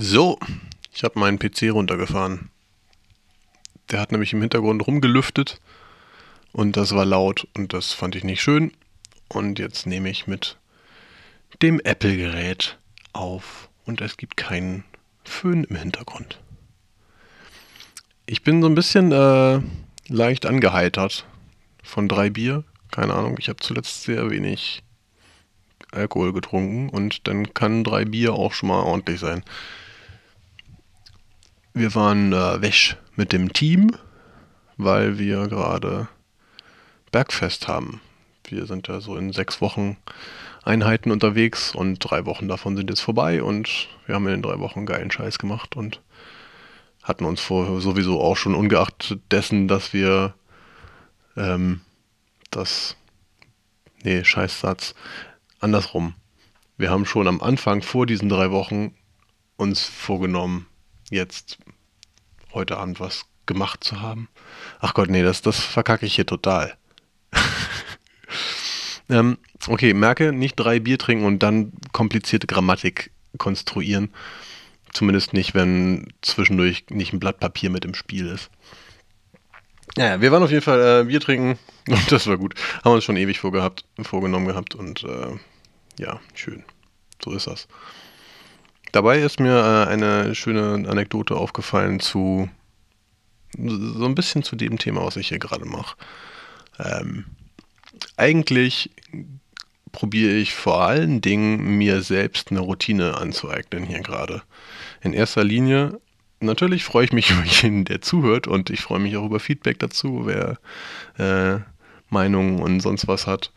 So, ich habe meinen PC runtergefahren. Der hat nämlich im Hintergrund rumgelüftet und das war laut und das fand ich nicht schön. Und jetzt nehme ich mit dem Apple-Gerät auf und es gibt keinen Föhn im Hintergrund. Ich bin so ein bisschen äh, leicht angeheitert von drei Bier. Keine Ahnung, ich habe zuletzt sehr wenig Alkohol getrunken und dann kann drei Bier auch schon mal ordentlich sein. Wir waren äh, weg mit dem Team, weil wir gerade Bergfest haben. Wir sind ja so in sechs Wochen Einheiten unterwegs und drei Wochen davon sind jetzt vorbei und wir haben in den drei Wochen geilen Scheiß gemacht und hatten uns vor sowieso auch schon ungeachtet dessen, dass wir ähm, das nee, Scheißsatz andersrum. Wir haben schon am Anfang vor diesen drei Wochen uns vorgenommen, jetzt heute Abend was gemacht zu haben. Ach Gott, nee, das, das verkacke ich hier total. ähm, okay, merke, nicht drei Bier trinken und dann komplizierte Grammatik konstruieren. Zumindest nicht, wenn zwischendurch nicht ein Blatt Papier mit im Spiel ist. Naja, wir waren auf jeden Fall äh, Bier trinken und das war gut. Haben uns schon ewig vorgehabt, vorgenommen gehabt und äh, ja, schön. So ist das. Dabei ist mir äh, eine schöne Anekdote aufgefallen zu so ein bisschen zu dem Thema, was ich hier gerade mache. Ähm, eigentlich probiere ich vor allen Dingen mir selbst eine Routine anzueignen hier gerade. In erster Linie, natürlich freue ich mich über jeden, der zuhört und ich freue mich auch über Feedback dazu, wer äh, Meinungen und sonst was hat.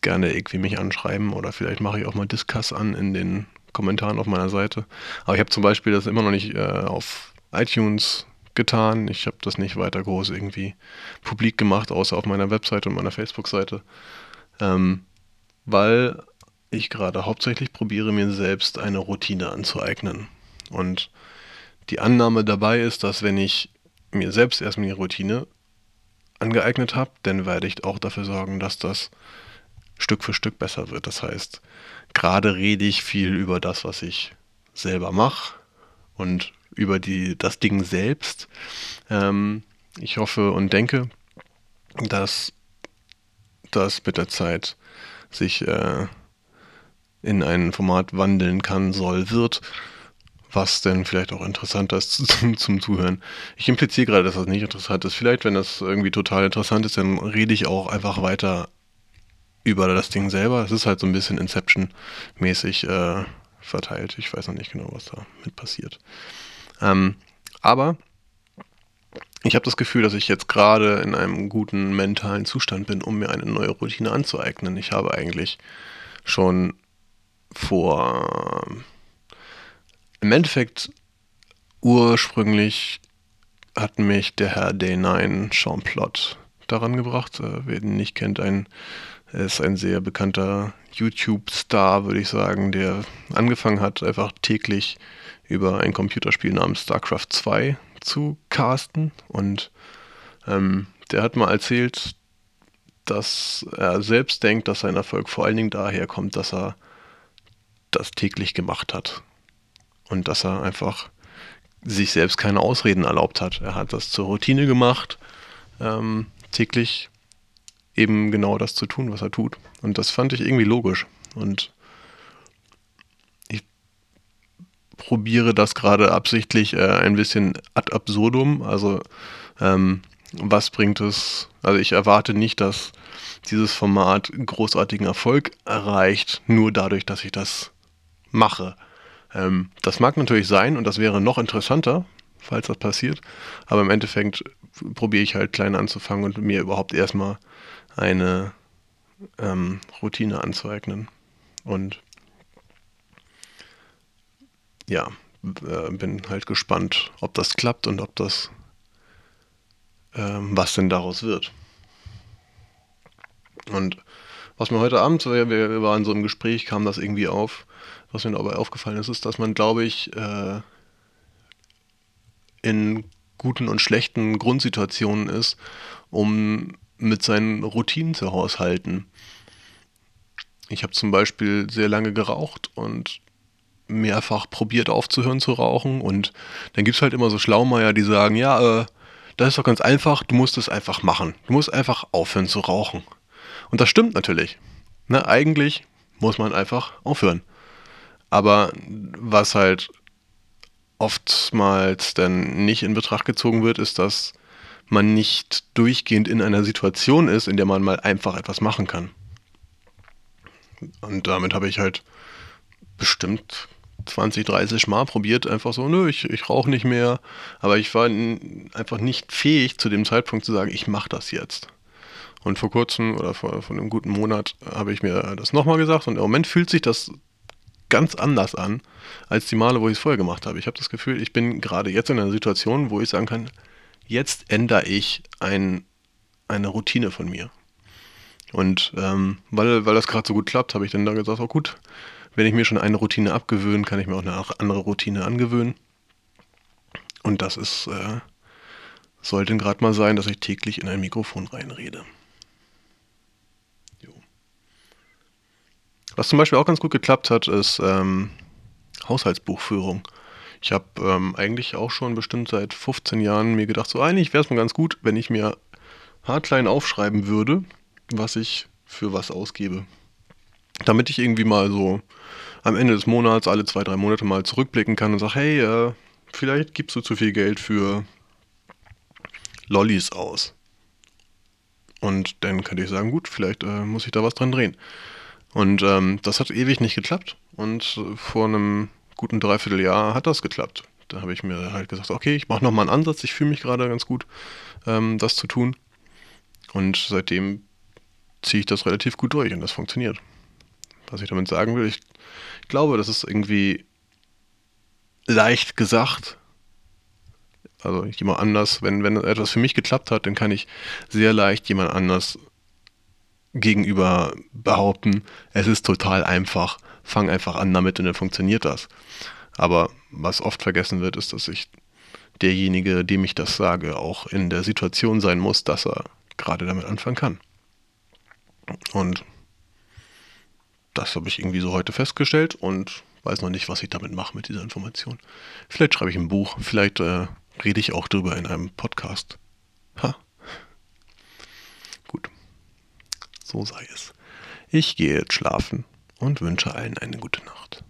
Gerne irgendwie mich anschreiben oder vielleicht mache ich auch mal Discuss an in den Kommentaren auf meiner Seite. Aber ich habe zum Beispiel das immer noch nicht äh, auf iTunes getan. Ich habe das nicht weiter groß irgendwie publik gemacht, außer auf meiner Webseite und meiner Facebook-Seite. Ähm, weil ich gerade hauptsächlich probiere, mir selbst eine Routine anzueignen. Und die Annahme dabei ist, dass wenn ich mir selbst erstmal die Routine angeeignet habe, dann werde ich auch dafür sorgen, dass das Stück für Stück besser wird. Das heißt, gerade rede ich viel über das, was ich selber mache und über die, das Ding selbst. Ähm, ich hoffe und denke, dass das mit der Zeit sich äh, in ein Format wandeln kann, soll, wird, was denn vielleicht auch interessanter ist zum, zum Zuhören. Ich impliziere gerade, dass das nicht interessant ist. Vielleicht, wenn das irgendwie total interessant ist, dann rede ich auch einfach weiter über das Ding selber. Es ist halt so ein bisschen Inception-mäßig äh, verteilt. Ich weiß noch nicht genau, was da mit passiert. Ähm, aber ich habe das Gefühl, dass ich jetzt gerade in einem guten mentalen Zustand bin, um mir eine neue Routine anzueignen. Ich habe eigentlich schon vor, im Endeffekt ursprünglich hat mich der Herr Day9 Sean Plot daran gebracht. Äh, wer ihn nicht kennt, ein, ist ein sehr bekannter YouTube-Star, würde ich sagen, der angefangen hat, einfach täglich über ein Computerspiel namens StarCraft 2 zu casten. Und ähm, der hat mal erzählt, dass er selbst denkt, dass sein Erfolg vor allen Dingen daher kommt, dass er das täglich gemacht hat. Und dass er einfach sich selbst keine Ausreden erlaubt hat. Er hat das zur Routine gemacht, ähm, täglich eben genau das zu tun, was er tut. Und das fand ich irgendwie logisch. Und probiere das gerade absichtlich äh, ein bisschen ad absurdum. Also ähm, was bringt es? Also ich erwarte nicht, dass dieses Format großartigen Erfolg erreicht, nur dadurch, dass ich das mache. Ähm, das mag natürlich sein und das wäre noch interessanter, falls das passiert. Aber im Endeffekt probiere ich halt klein anzufangen und mir überhaupt erstmal eine ähm, Routine anzueignen. Und ja, äh, bin halt gespannt, ob das klappt und ob das, ähm, was denn daraus wird. Und was mir heute Abend, wir, wir waren so im Gespräch, kam das irgendwie auf, was mir dabei aufgefallen ist, ist, dass man, glaube ich, äh, in guten und schlechten Grundsituationen ist, um mit seinen Routinen zu haushalten. Ich habe zum Beispiel sehr lange geraucht und mehrfach probiert aufzuhören zu rauchen und dann gibt es halt immer so Schlaumeier, die sagen, ja, äh, das ist doch ganz einfach, du musst es einfach machen. Du musst einfach aufhören zu rauchen. Und das stimmt natürlich. Ne, eigentlich muss man einfach aufhören. Aber was halt oftmals dann nicht in Betracht gezogen wird, ist, dass man nicht durchgehend in einer Situation ist, in der man mal einfach etwas machen kann. Und damit habe ich halt bestimmt 20, 30 Mal probiert, einfach so, nö, ich, ich rauche nicht mehr. Aber ich war einfach nicht fähig zu dem Zeitpunkt zu sagen, ich mache das jetzt. Und vor kurzem oder vor, vor einem guten Monat habe ich mir das nochmal gesagt und im Moment fühlt sich das ganz anders an als die Male, wo ich es vorher gemacht habe. Ich habe das Gefühl, ich bin gerade jetzt in einer Situation, wo ich sagen kann, jetzt ändere ich ein, eine Routine von mir. Und ähm, weil, weil das gerade so gut klappt, habe ich dann da gesagt, oh gut, wenn ich mir schon eine Routine abgewöhne, kann ich mir auch eine andere Routine angewöhnen. Und das ist, äh, sollte gerade mal sein, dass ich täglich in ein Mikrofon reinrede. Was zum Beispiel auch ganz gut geklappt hat, ist ähm, Haushaltsbuchführung. Ich habe ähm, eigentlich auch schon bestimmt seit 15 Jahren mir gedacht, so eigentlich wäre es mal ganz gut, wenn ich mir haarklein aufschreiben würde, was ich für was ausgebe. Damit ich irgendwie mal so am Ende des Monats, alle zwei, drei Monate mal zurückblicken kann und sage, hey, äh, vielleicht gibst du zu viel Geld für Lollis aus. Und dann könnte ich sagen, gut, vielleicht äh, muss ich da was dran drehen. Und ähm, das hat ewig nicht geklappt. Und vor einem guten Dreivierteljahr hat das geklappt. Da habe ich mir halt gesagt, okay, ich mache nochmal einen Ansatz, ich fühle mich gerade ganz gut, ähm, das zu tun. Und seitdem ziehe ich das relativ gut durch und das funktioniert. Was ich damit sagen will, ich, ich glaube, das ist irgendwie leicht gesagt. Also jemand anders, wenn, wenn etwas für mich geklappt hat, dann kann ich sehr leicht jemand anders gegenüber behaupten, es ist total einfach, fang einfach an damit und dann funktioniert das. Aber was oft vergessen wird, ist, dass ich derjenige, dem ich das sage, auch in der Situation sein muss, dass er gerade damit anfangen kann. Und das habe ich irgendwie so heute festgestellt und weiß noch nicht, was ich damit mache mit dieser Information. Vielleicht schreibe ich ein Buch, vielleicht äh, rede ich auch drüber in einem Podcast. Ha. Gut. So sei es. Ich gehe jetzt schlafen und wünsche allen eine gute Nacht.